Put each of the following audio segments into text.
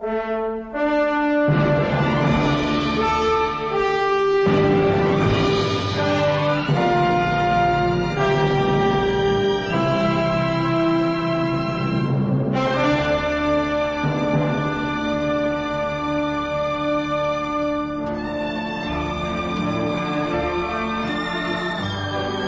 Thank you.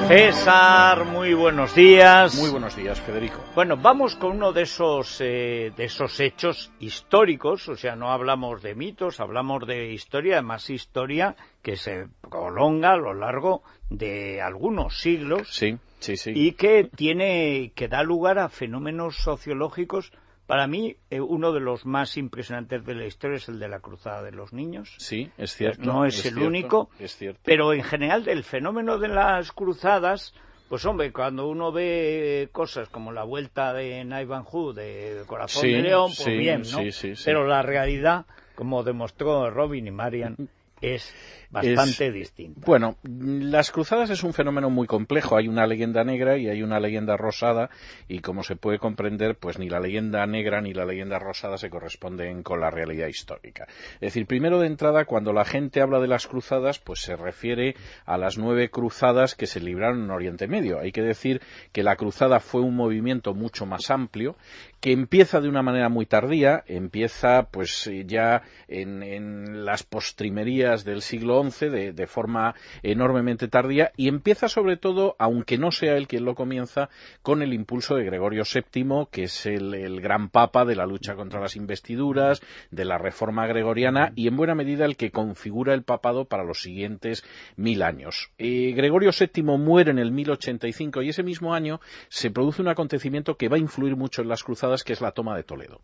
César, muy buenos días. Muy buenos días, Federico. Bueno, vamos con uno de esos, eh, de esos hechos históricos, o sea, no hablamos de mitos, hablamos de historia, además historia que se prolonga a lo largo de algunos siglos. Sí, sí, sí. Y que tiene, que da lugar a fenómenos sociológicos para mí, eh, uno de los más impresionantes de la historia es el de la Cruzada de los Niños. Sí, es cierto. No es, el único. Es cierto. Pero en general, el fenómeno de las cruzadas, pues hombre, cuando uno ve cosas como la vuelta de Naivanjú de Corazón de León, pues bien, ¿no? Pero la realidad, como demostró Robin y Marian, es bastante distinta. Bueno, las cruzadas es un fenómeno muy complejo. Hay una leyenda negra y hay una leyenda rosada y como se puede comprender, pues ni la leyenda negra ni la leyenda rosada se corresponden con la realidad histórica. Es decir, primero de entrada, cuando la gente habla de las cruzadas, pues se refiere a las nueve cruzadas que se libraron en Oriente Medio. Hay que decir que la cruzada fue un movimiento mucho más amplio que empieza de una manera muy tardía, empieza pues ya en, en las postrimerías del siglo de, forma enormemente tardía y empieza sobre todo, aunque no sea él quien lo comienza, con el impulso de Gregorio VII, que es el, gran papa de la lucha contra las investiduras, de la reforma gregoriana y en buena medida el que configura el papado para los siguientes mil años. Eh, Gregorio VII muere en el 1085 y ese mismo año se produce un acontecimiento que va a influir mucho en las cruzadas, que es la toma de Toledo.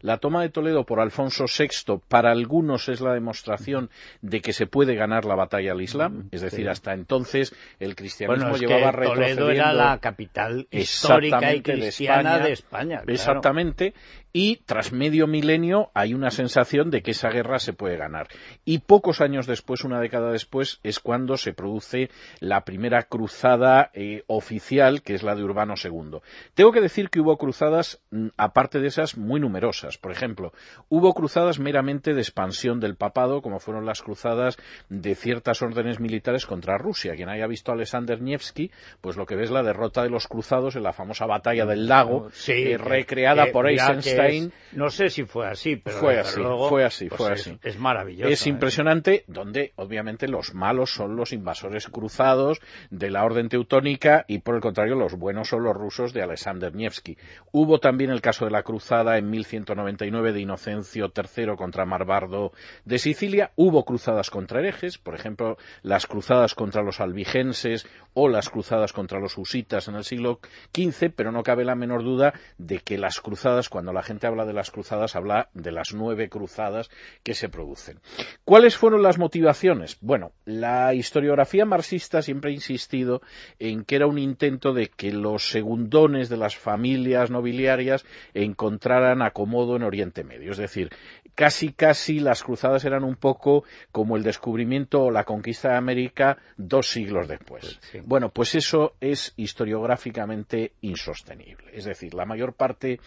La toma de Toledo por Alfonso VI para algunos es la demostración de que se puede ganar la batalla al Islam, es decir, hasta entonces el cristianismo llevaba que Toledo era la capital histórica y cristiana de España. Exactamente, y tras medio milenio hay una sensación de que esa guerra se puede ganar. Y pocos años después, una década después, es cuando se produce la primera cruzada eh, oficial, que es la de Urbano II. Tengo que decir que hubo cruzadas, mm, aparte de esas, muy numerosas. Por ejemplo, hubo cruzadas meramente de expansión del papado, como fueron las cruzadas de ciertas órdenes militares contra Rusia. Quien haya visto a Alexander Nevsky, pues lo que ve es la derrota de los cruzados en la famosa batalla del lago, eh, recreada por Eisenstein no sé si fue así, pero fue así, fue así, fue pues así. Es, maravilloso. Es ¿eh? impresionante, donde obviamente los malos son los invasores cruzados de la orden teutónica y por el contrario los buenos son los rusos de Alexander Nevsky. Hubo también el caso de la cruzada en 1199 de Inocencio III contra Marbardo de Sicilia. Hubo cruzadas contra herejes, por ejemplo, las cruzadas contra los albigenses o las cruzadas contra los husitas en el siglo XV, pero no cabe la menor duda de que las cruzadas, cuando la gente habla de las cruzadas, habla de las nueve cruzadas que se producen. ¿Cuáles fueron las motivaciones? Bueno, la historiografía marxista siempre ha insistido en que era un intento de que los segundones de las familias nobiliarias encontraran acomodo en Oriente Medio. Es decir, casi casi las cruzadas eran un poco como el descubrimiento o la conquista de América dos siglos después. Bueno, pues eso es historiográficamente insostenible. Es decir, la mayor parte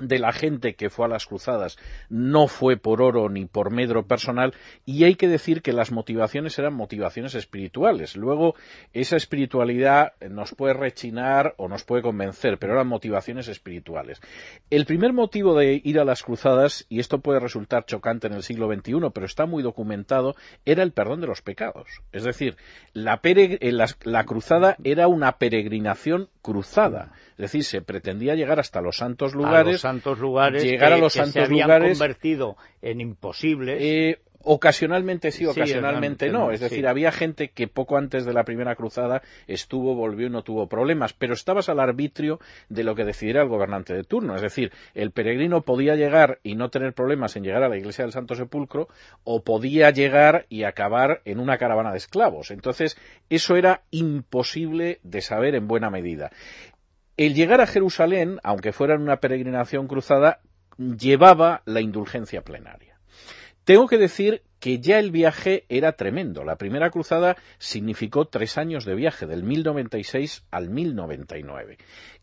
de la gente que fue a las cruzadas no fue por oro ni por medro personal y hay que decir que las motivaciones eran motivaciones espirituales. Luego esa espiritualidad nos puede rechinar o nos puede convencer, pero eran motivaciones espirituales. El primer motivo de ir a las cruzadas, y esto puede resultar chocante en el siglo XXI, pero está muy documentado, era el perdón de los pecados. Es decir, la, eh, la cruzada era una peregrinación cruzada. Es decir, se pretendía llegar hasta los santos lugares santos lugares llegar a los santos se habían lugares, convertido en imposibles. Eh, ocasionalmente sí, ocasionalmente no. Es decir, había gente que poco antes de la primera cruzada estuvo, volvió y no tuvo problemas, pero estabas al arbitrio de lo que decidiera el gobernante de turno. Es decir, el peregrino podía llegar y no tener problemas en llegar a la iglesia del Santo Sepulcro, o podía llegar y acabar en una caravana de esclavos. Entonces, eso era imposible de saber en buena medida. El llegar a Jerusalén, aunque fuera en una peregrinación cruzada, llevaba la indulgencia plenaria. Tengo que decir que ya el viaje era tremendo. La primera cruzada significó tres años de viaje, del 1096 al 1099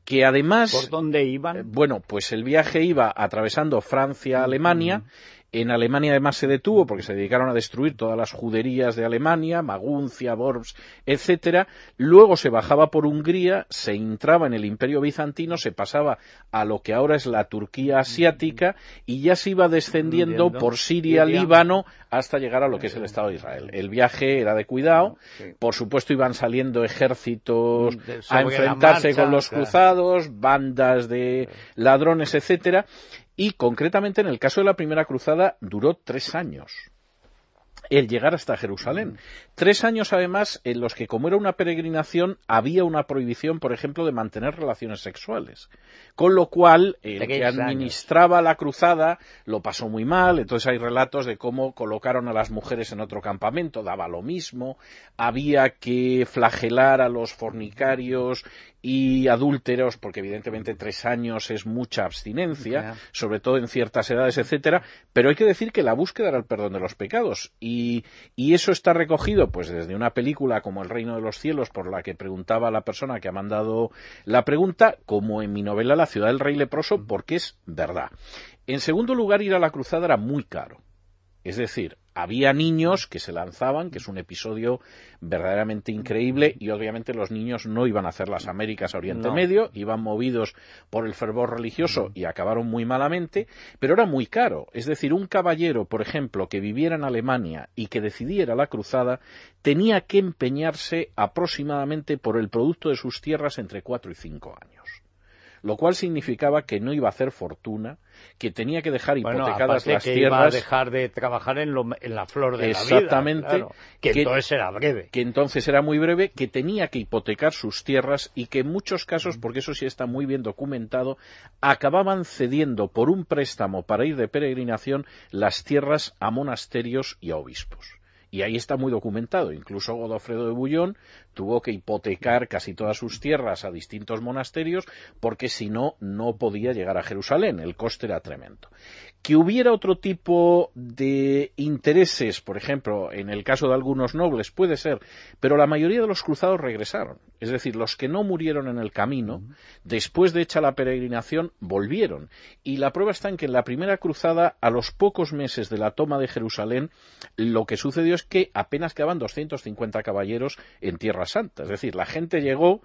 que además... ¿Por dónde iban? Eh, bueno, pues el viaje iba atravesando Francia, Alemania, en Alemania además se detuvo porque se dedicaron a destruir todas las juderías de Alemania, Maguncia, Worms, etcétera. Luego se bajaba por Hungría, se entraba en el Imperio bizantino, se pasaba a lo que ahora es la Turquía asiática y ya se iba descendiendo por Siria, Líbano, hasta llegar a lo que es el Estado de Israel. El viaje era de cuidado, por supuesto iban saliendo ejércitos a enfrentarse con los cruzados, bandas de ladrones, etcétera, y concretamente en el caso de la primera cruzada duró tres años el llegar hasta Jerusalén. Tres años, además, en los que, como era una peregrinación, había una prohibición, por ejemplo, de mantener relaciones sexuales. Con lo cual, el que administraba la cruzada lo pasó muy mal. Entonces hay relatos de cómo colocaron a las mujeres en otro campamento, daba lo mismo. Había que flagelar a los fornicarios y adúlteros, porque evidentemente tres años es mucha abstinencia, sobre todo en ciertas edades, etcétera, pero hay que decir que la búsqueda era el perdón de los pecados y, y, eso está recogido pues desde una película como El Reino de los Cielos, por la que preguntaba la persona que ha mandado la pregunta, como en mi novela La ciudad del rey leproso, porque es verdad. En segundo lugar, ir a la cruzada era muy caro. Es decir, había niños que se lanzaban, que es un episodio verdaderamente increíble, y obviamente los niños no iban a hacer las Américas a Oriente Medio, iban movidos por el fervor religioso y acabaron muy malamente, pero era muy caro. Es decir, un caballero, por ejemplo, que viviera en Alemania y que decidiera la cruzada, tenía que empeñarse aproximadamente por el producto de sus tierras entre cuatro y cinco años lo cual significaba que no iba a hacer fortuna, que tenía que dejar hipotecadas las que tierras. Iba a dejar de trabajar en, la flor de la vida. Exactamente. que, entonces era breve. Que entonces era muy breve, que tenía que hipotecar sus tierras y que en muchos casos, porque eso sí está muy bien documentado, acababan cediendo por un préstamo para ir de peregrinación las tierras a monasterios y a obispos. Y ahí está muy documentado. Incluso Godofredo de Bullón tuvo que hipotecar casi todas sus tierras a distintos monasterios porque si no, no podía llegar a Jerusalén. El coste era tremendo. Que hubiera otro tipo de intereses, por ejemplo, en el caso de algunos nobles, puede ser, pero la mayoría de los cruzados regresaron. Es decir, los que no murieron en el camino, después de hecha la peregrinación, volvieron. Y la prueba está en que en la primera cruzada, a los pocos meses de la toma de Jerusalén, lo que sucedió es que apenas quedaban 250 caballeros en Tierra Santa. Es decir, la gente llegó,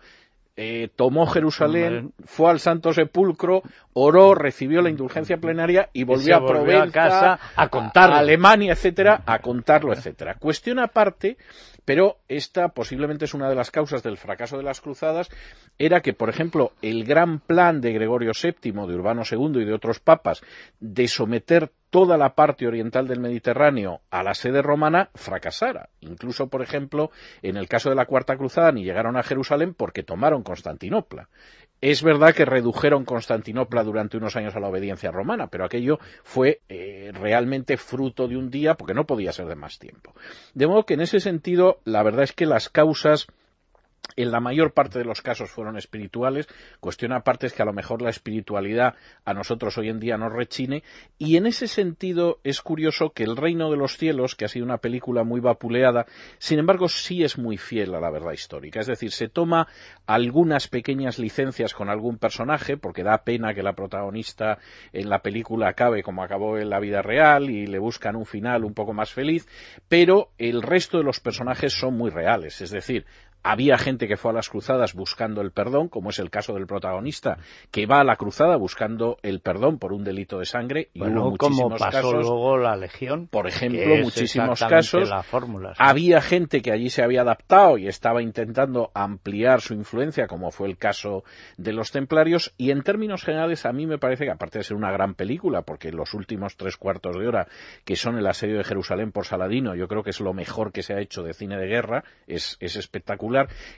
eh, tomó Jerusalén, fue al Santo Sepulcro, oró, recibió la indulgencia plenaria y volvió, a Provenza, a, casa, a, contarlo. a Alemania, etcétera, a contarlo, etcétera. Cuestión aparte, pero esta posiblemente es una de las causas del fracaso de las cruzadas, era que, por ejemplo, el gran plan de Gregorio VII, de Urbano II y de otros papas, de someter toda la parte oriental del Mediterráneo a la sede romana fracasara. Incluso, por ejemplo, en el caso de la Cuarta Cruzada ni llegaron a Jerusalén porque tomaron Constantinopla. Es verdad que redujeron Constantinopla durante unos años a la obediencia romana, pero aquello fue eh, realmente fruto de un día porque no podía ser de más tiempo. De modo que en ese sentido, la verdad es que las causas en la mayor parte de los casos fueron espirituales. Cuestión aparte es que a lo mejor la espiritualidad a nosotros hoy en día nos rechine. Y en ese sentido es curioso que El Reino de los Cielos, que ha sido una película muy vapuleada, sin embargo sí es muy fiel a la verdad histórica. Es decir, se toma algunas pequeñas licencias con algún personaje, porque da pena que la protagonista en la película acabe como acabó en la vida real y le buscan un final un poco más feliz, pero el resto de los personajes son muy reales. Es decir, había gente que fue a las cruzadas buscando el perdón, como es el caso del protagonista, que va a la cruzada buscando el perdón por un delito de sangre. Y hubo muchísimos pasó casos, luego la Legión. Por ejemplo, muchísimos casos. Había gente que allí se había adaptado y estaba intentando ampliar su influencia, como fue el caso de los templarios. Y en términos generales, a mí me parece que, aparte de ser una gran película, porque los últimos tres cuartos de hora, que son el asedio de Jerusalén por Saladino, yo creo que es lo mejor que se ha hecho de cine de guerra, es, es espectacular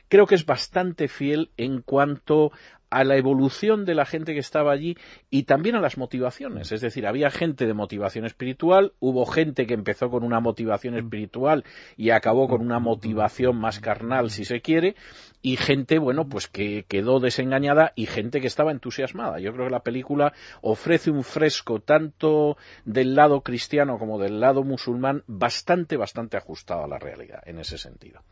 Creo que es bastante fiel en cuanto a la evolución de la gente que estaba allí y también a las motivaciones. Es decir, había gente de motivación espiritual, hubo gente que empezó con una motivación espiritual y acabó con una motivación más carnal, si se quiere, y gente, bueno, pues que quedó desengañada y gente que estaba entusiasmada. Yo creo que la película ofrece un fresco tanto del lado cristiano como del lado musulmán bastante, bastante ajustado a la realidad en ese sentido.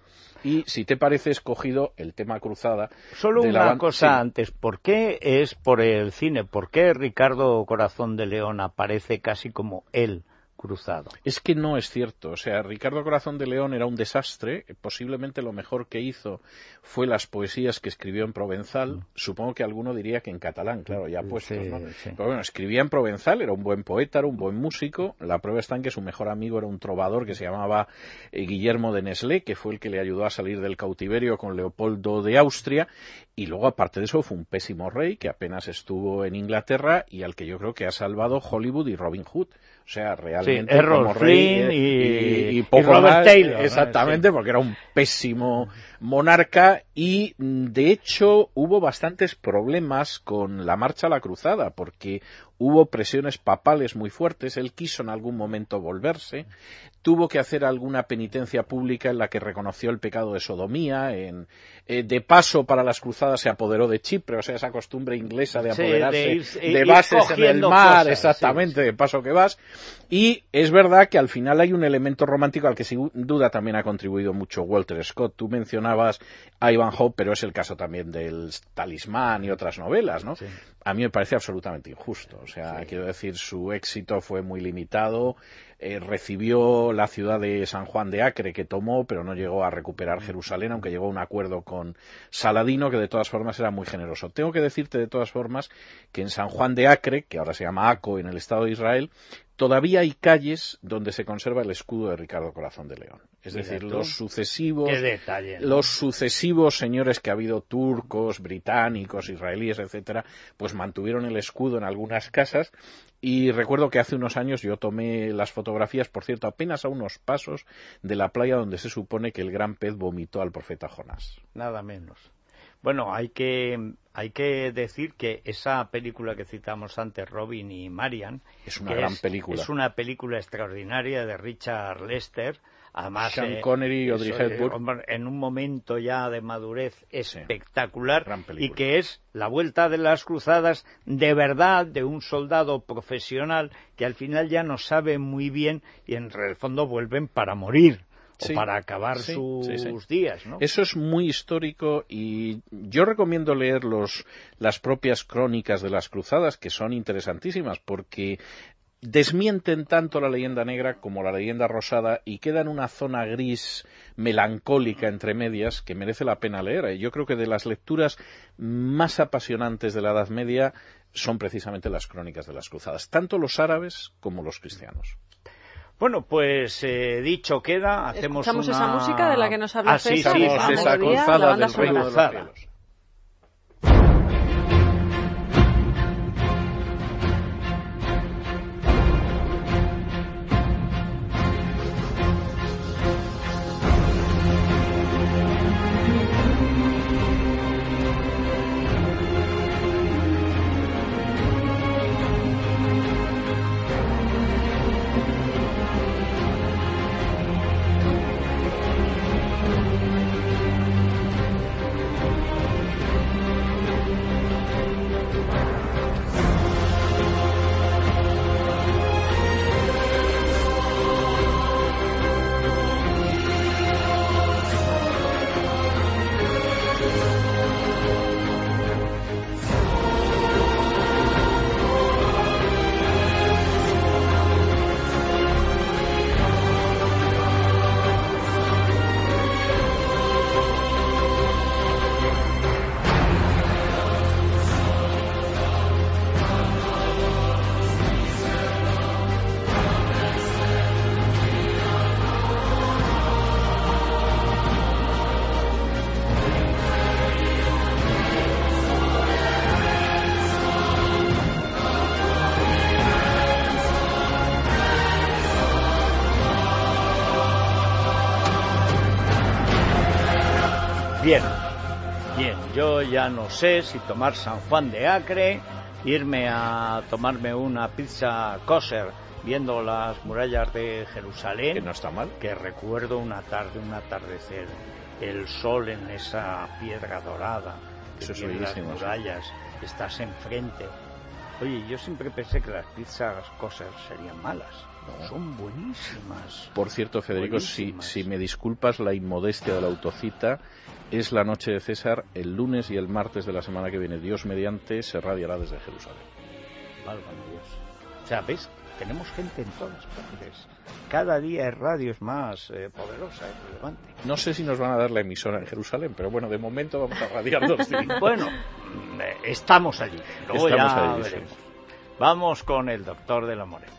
Y si te parece escogido el tema cruzada. Solo una cosa antes. ¿Por qué es por el cine? ¿Por qué Ricardo Corazón de León aparece casi como él? Cruzado. Es que no es cierto. O sea, Ricardo Corazón de León era un desastre. Posiblemente lo mejor que hizo fue las poesías que escribió en provenzal. Mm. Supongo que alguno diría que en catalán, claro, ya puestos, ¿no? Pero bueno, escribía en provenzal, era un buen poeta, era un buen músico. La prueba está en que su mejor amigo era un trovador que se llamaba eh, Guillermo de Neslé, que fue el que le ayudó a salir del cautiverio con Leopoldo de Austria. Y luego, aparte de eso, fue un pésimo rey que apenas estuvo en Inglaterra y al que yo creo que ha salvado Hollywood y Robin Hood. O sea, realmente como rey y, Robert Taylor. Exactamente, porque era un pésimo monarca y de hecho hubo bastantes problemas con la marcha a la cruzada porque hubo presiones papales muy fuertes, él quiso en algún momento volverse, tuvo que hacer alguna penitencia pública en la que reconoció el pecado de sodomía, en, eh, de paso para las cruzadas se apoderó de Chipre, o sea, esa costumbre inglesa de apoderarse de, bases en el mar, exactamente, de paso que vas, y es verdad que al final hay un elemento romántico al que sin duda también ha contribuido mucho Walter Scott, tú mencionabas a Hope, pero es el caso también del Talismán y otras novelas, ¿no? A mí me parece absolutamente injusto, o sea, quiero decir, su éxito fue muy limitado, eh, recibió la ciudad de San Juan de Acre que tomó, pero no llegó a recuperar mm. Jerusalén, aunque llegó a un acuerdo con Saladino, que de todas formas era muy generoso. Tengo que decirte de todas formas que en San Juan de Acre, que ahora se llama Aco en el Estado de Israel, todavía hay calles donde se conserva el escudo de Ricardo Corazón de León. Es decir, los sucesivos, los sucesivos señores que ha habido turcos, británicos, israelíes, etcétera, pues mantuvieron el escudo en algunas casas y recuerdo que hace unos años yo tomé las fotografías, por cierto, apenas a unos pasos de la playa donde se supone que el gran pez vomitó al profeta Jonás. Nada menos. Bueno, hay que, hay que decir que esa película que citamos antes, Robin y Marian, es una gran película. Es una película extraordinaria de Richard Lester, Además, Sean eh, Connery y Audrey Hepburn. En un momento ya de madurez espectacular y que es la vuelta de las cruzadas de verdad de un soldado profesional que al final ya no sabe muy bien y en el fondo vuelven para morir. o para acabar sus días, ¿no? Eso es muy histórico y yo recomiendo leer los, las propias crónicas de las cruzadas que son interesantísimas porque desmienten tanto la leyenda negra como la leyenda rosada y queda en una zona gris melancólica entre medias que merece la pena leer. Yo creo que de las lecturas más apasionantes de la Edad Media son precisamente las crónicas de las cruzadas, tanto los árabes como los cristianos. Bueno, pues eh, dicho queda, hacemos ¿Escuchamos esa música de la que nos habla ah, sí, esa cruzada del reino de los Bien, bien, yo ya no sé si tomar San Juan de Acre, irme a tomarme una pizza kosher viendo las murallas de Jerusalén. Que no está mal. Que recuerdo una tarde, un atardecer, el sol en esa piedra dorada. Eso es las murallas, estás enfrente. Oye, yo siempre pensé que las pizzas kosher serían malas. Son buenísimas. Por cierto, Federico, si, si me disculpas la inmodestia de la autocita, es la noche de César, el lunes y el martes de la semana que viene. Dios mediante se radiará desde Jerusalén. Válgame Dios. O sea, ¿ves? Tenemos gente en todas partes. Cada día es radio es más eh, poderosa, es relevante. No sé si nos van a dar la emisora en Jerusalén, pero bueno, de momento vamos a radiar dos días. bueno, estamos allí. Luego ya veremos. Vamos con el doctor de la Morena.